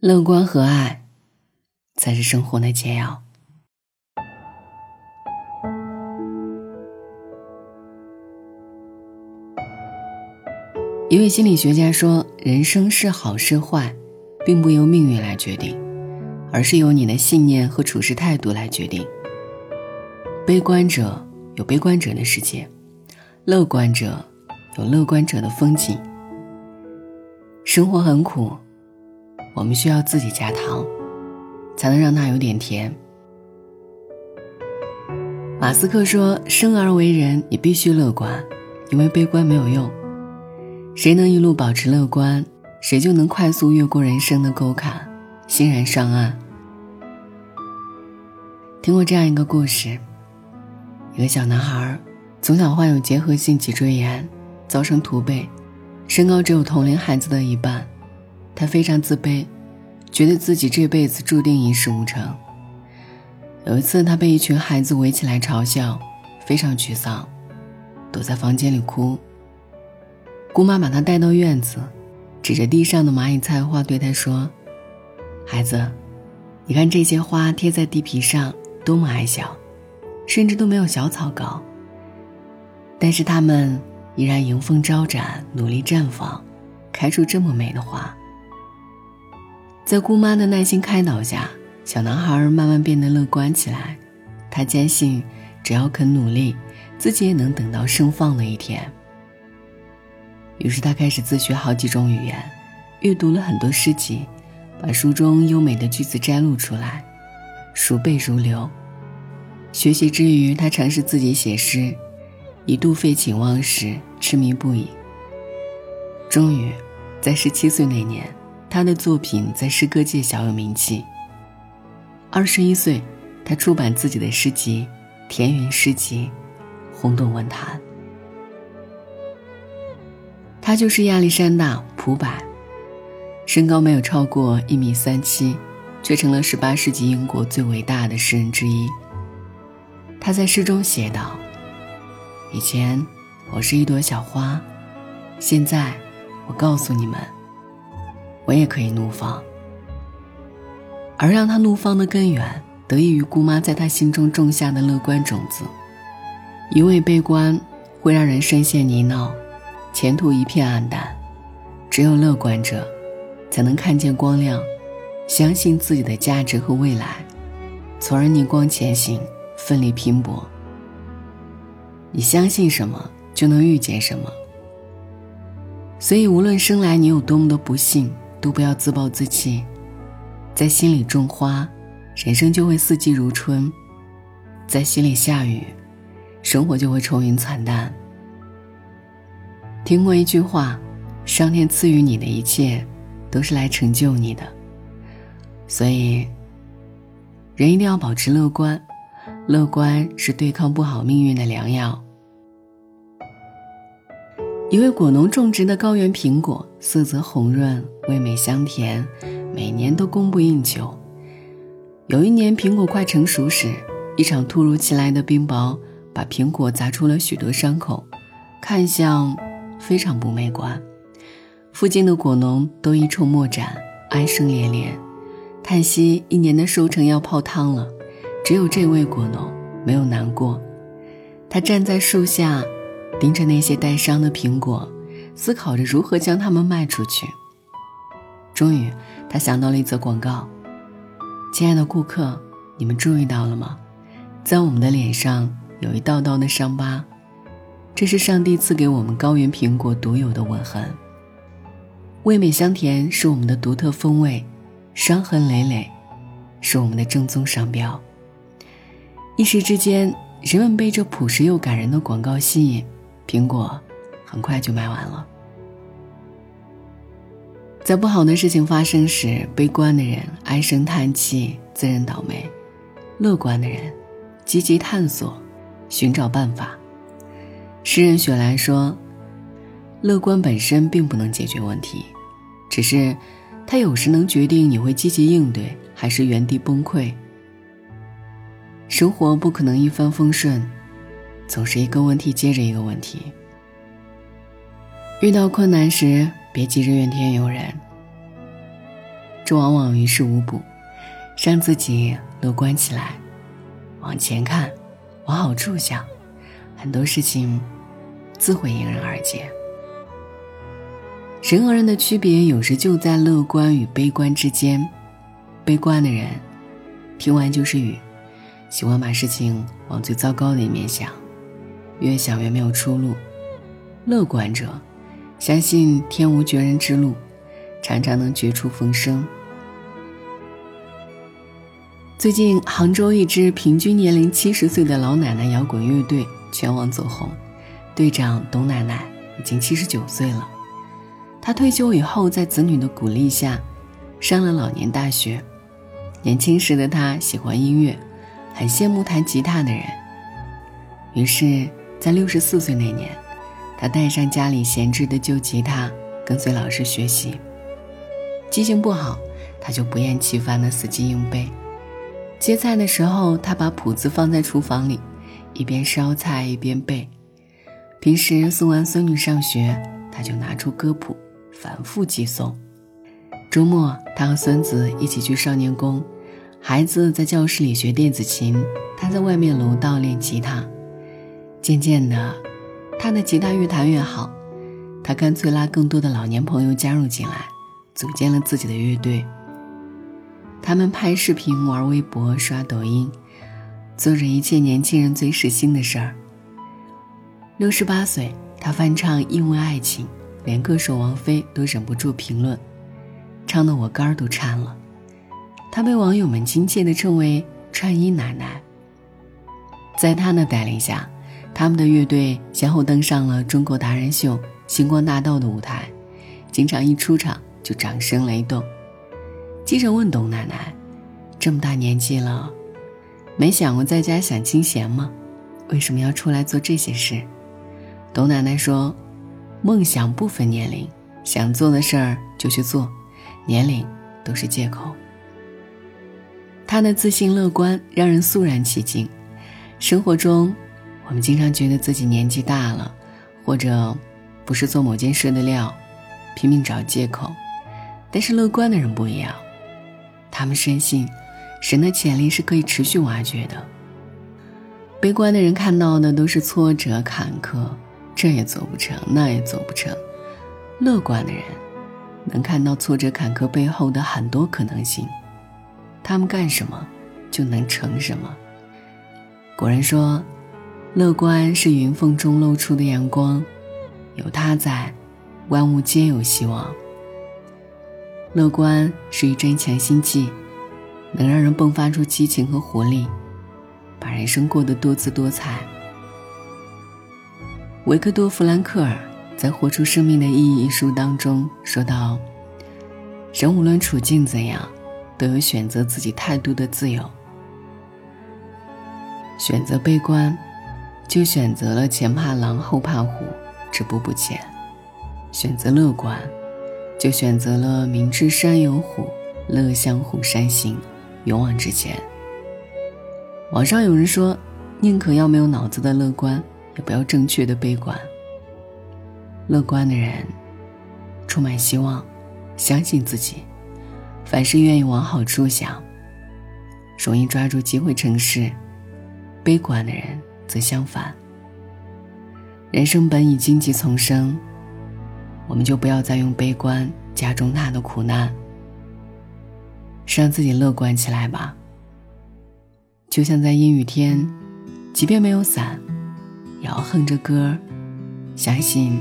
乐观和爱，才是生活的解药。一位心理学家说：“人生是好是坏，并不由命运来决定，而是由你的信念和处事态度来决定。悲观者有悲观者的世界，乐观者有乐观者的风景。生活很苦。”我们需要自己加糖，才能让它有点甜。马斯克说：“生而为人，你必须乐观，因为悲观没有用。谁能一路保持乐观，谁就能快速越过人生的沟坎，欣然上岸。”听过这样一个故事：一个小男孩从小患有结核性脊椎炎，造成驼背，身高只有同龄孩子的一半。他非常自卑，觉得自己这辈子注定一事无成。有一次，他被一群孩子围起来嘲笑，非常沮丧，躲在房间里哭。姑妈把他带到院子，指着地上的蚂蚁菜花对他说：“孩子，你看这些花贴在地皮上，多么矮小，甚至都没有小草高。但是它们依然迎风招展，努力绽放，开出这么美的花。”在姑妈的耐心开导下，小男孩慢慢变得乐观起来。他坚信，只要肯努力，自己也能等到盛放的一天。于是他开始自学好几种语言，阅读了很多诗集，把书中优美的句子摘录出来，熟背如流。学习之余，他尝试自己写诗，一度废寝忘食，痴迷不已。终于，在十七岁那年。他的作品在诗歌界小有名气。二十一岁，他出版自己的诗集《田园诗集》，轰动文坛。他就是亚历山大·普柏，身高没有超过一米三七，却成了十八世纪英国最伟大的诗人之一。他在诗中写道：“以前我是一朵小花，现在我告诉你们。”我也可以怒放，而让他怒放的根源，得益于姑妈在他心中种下的乐观种子。一味悲观会让人深陷泥淖，前途一片暗淡。只有乐观者，才能看见光亮，相信自己的价值和未来，从而逆光前行，奋力拼搏。你相信什么，就能遇见什么。所以，无论生来你有多么的不幸。都不要自暴自弃，在心里种花，人生就会四季如春；在心里下雨，生活就会愁云惨淡。听过一句话：“上天赐予你的一切，都是来成就你的。”所以，人一定要保持乐观，乐观是对抗不好命运的良药。一位果农种植的高原苹果，色泽红润，味美香甜，每年都供不应求。有一年苹果快成熟时，一场突如其来的冰雹把苹果砸出了许多伤口，看相非常不美观。附近的果农都一筹莫展，哀声连连，叹息一年的收成要泡汤了。只有这位果农没有难过，他站在树下。盯着那些带伤的苹果，思考着如何将它们卖出去。终于，他想到了一则广告：“亲爱的顾客，你们注意到了吗？在我们的脸上有一道道的伤疤，这是上帝赐给我们高原苹果独有的吻痕。味美香甜是我们的独特风味，伤痕累累是我们的正宗商标。”一时之间，人们被这朴实又感人的广告吸引。苹果很快就卖完了。在不好的事情发生时，悲观的人唉声叹气，自认倒霉；乐观的人积极探索，寻找办法。诗人雪莱说：“乐观本身并不能解决问题，只是它有时能决定你会积极应对，还是原地崩溃。生活不可能一帆风顺。”总是一个问题接着一个问题。遇到困难时，别急着怨天尤人。这往往于事无补，让自己乐观起来，往前看，往好处想，很多事情自会迎刃而解。人和人的区别，有时就在乐观与悲观之间。悲观的人，听完就是雨，喜欢把事情往最糟糕的一面想，越想越没有出路。乐观者，相信天无绝人之路，常常能绝处逢生。最近，杭州一支平均年龄七十岁的老奶奶摇滚乐队全网走红，队长董奶奶已经七十九岁了。她退休以后，在子女的鼓励下，上了老年大学。年轻时的她喜欢音乐，很羡慕弹吉他的人。于是，在六十四岁那年，他带上家里闲置的旧吉他，跟随老师学习。记性不好，他就不厌其烦地死记硬背。切菜的时候，他把谱子放在厨房里，一边烧菜一边背。平时送完孙女上学，他就拿出歌谱。反复记诵。周末，他和孙子一起去少年宫，孩子在教室里学电子琴，他在外面楼道练吉他。渐渐的，他的吉他越弹越好，他干脆拉更多的老年朋友加入进来，组建了自己的乐队。他们拍视频、玩微博、刷抖音，做着一切年轻人最时兴的事儿。六十八岁，他翻唱《因为爱情》。连歌手王菲都忍不住评论，唱得我肝儿都颤了。他被网友们亲切地称为“串音奶奶”。在他的带领下，他们的乐队先后登上了《中国达人秀》《星光大道》的舞台，经常一出场就掌声雷动。记者问董奶奶：“这么大年纪了，没想过在家享清闲吗？为什么要出来做这些事？”董奶奶说。梦想不分年龄，想做的事儿就去做，年龄都是借口。他的自信乐观让人肃然起敬。生活中，我们经常觉得自己年纪大了，或者不是做某件事的料，拼命找借口。但是乐观的人不一样，他们深信，神的潜力是可以持续挖掘的。悲观的人看到的都是挫折坎坷。这也做不成，那也做不成。乐观的人能看到挫折坎坷背后的很多可能性，他们干什么就能成什么。古人说，乐观是云缝中露出的阳光，有他在，万物皆有希望。乐观是一针强心剂，能让人迸发出激情和活力，把人生过得多姿多彩。维克多·弗兰克尔在《活出生命的意义》一书当中说到：“人无论处境怎样，都有选择自己态度的自由。选择悲观，就选择了前怕狼后怕虎，止步不前；选择乐观，就选择了明知山有虎，乐向虎山行，勇往直前。”网上有人说：“宁可要没有脑子的乐观。”也不要正确的悲观。乐观的人充满希望，相信自己，凡事愿意往好处想，容易抓住机会成事。悲观的人则相反。人生本已荆棘丛生，我们就不要再用悲观加重他的苦难，是让自己乐观起来吧。就像在阴雨天，即便没有伞。也要哼着歌，相信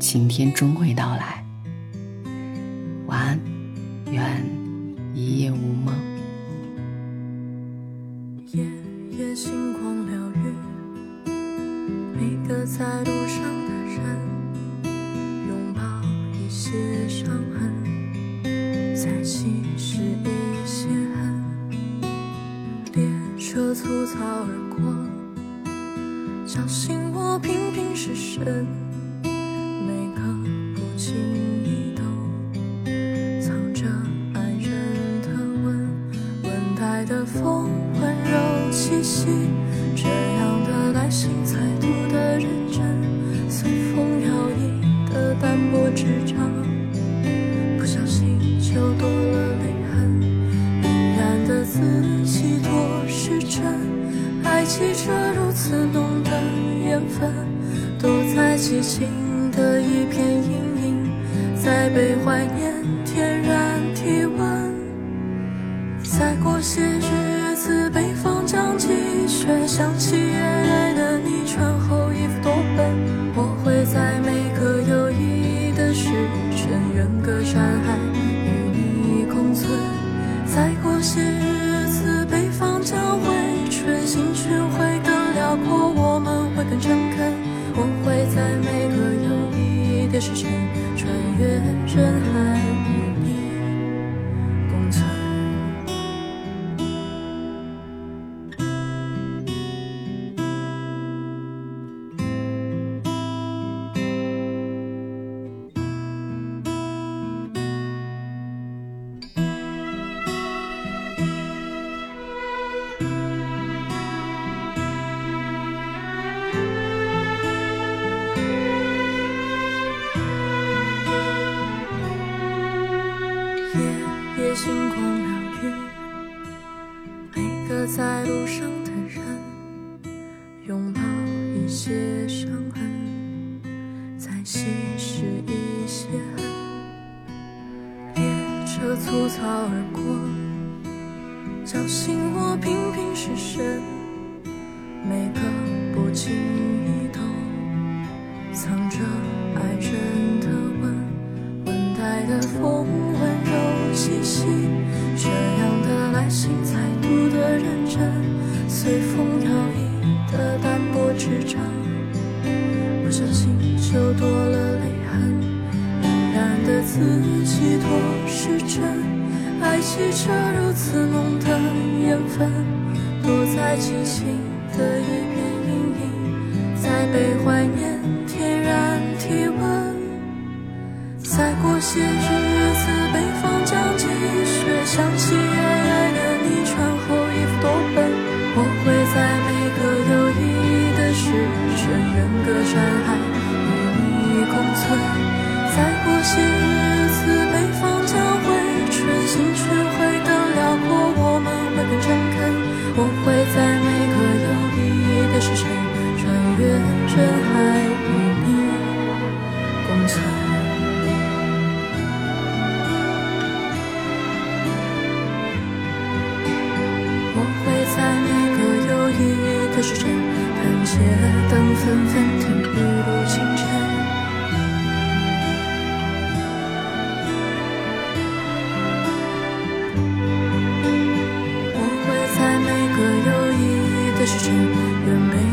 晴天终会到来。相信我，频频失神，情的一片阴影，在被怀念天然体温。再过些日子，北方降积雪，想起爷爷的你穿厚衣服多笨。我会在每个有意义的时辰，远隔山海与你共存。再过些些伤痕，再稀释一些恨。列车粗糙而过，叫醒我频频失神，每个不经意都藏着爱人的吻。温带的风温柔气息，这样的来信才读得认真，随风摇曳就多了泪痕，明然的自己多是真，爱记着如此浓的缘分，躲在激情的一片阴影，在被怀念天然体温。再过些日子，北方将积雪，想起心。义的时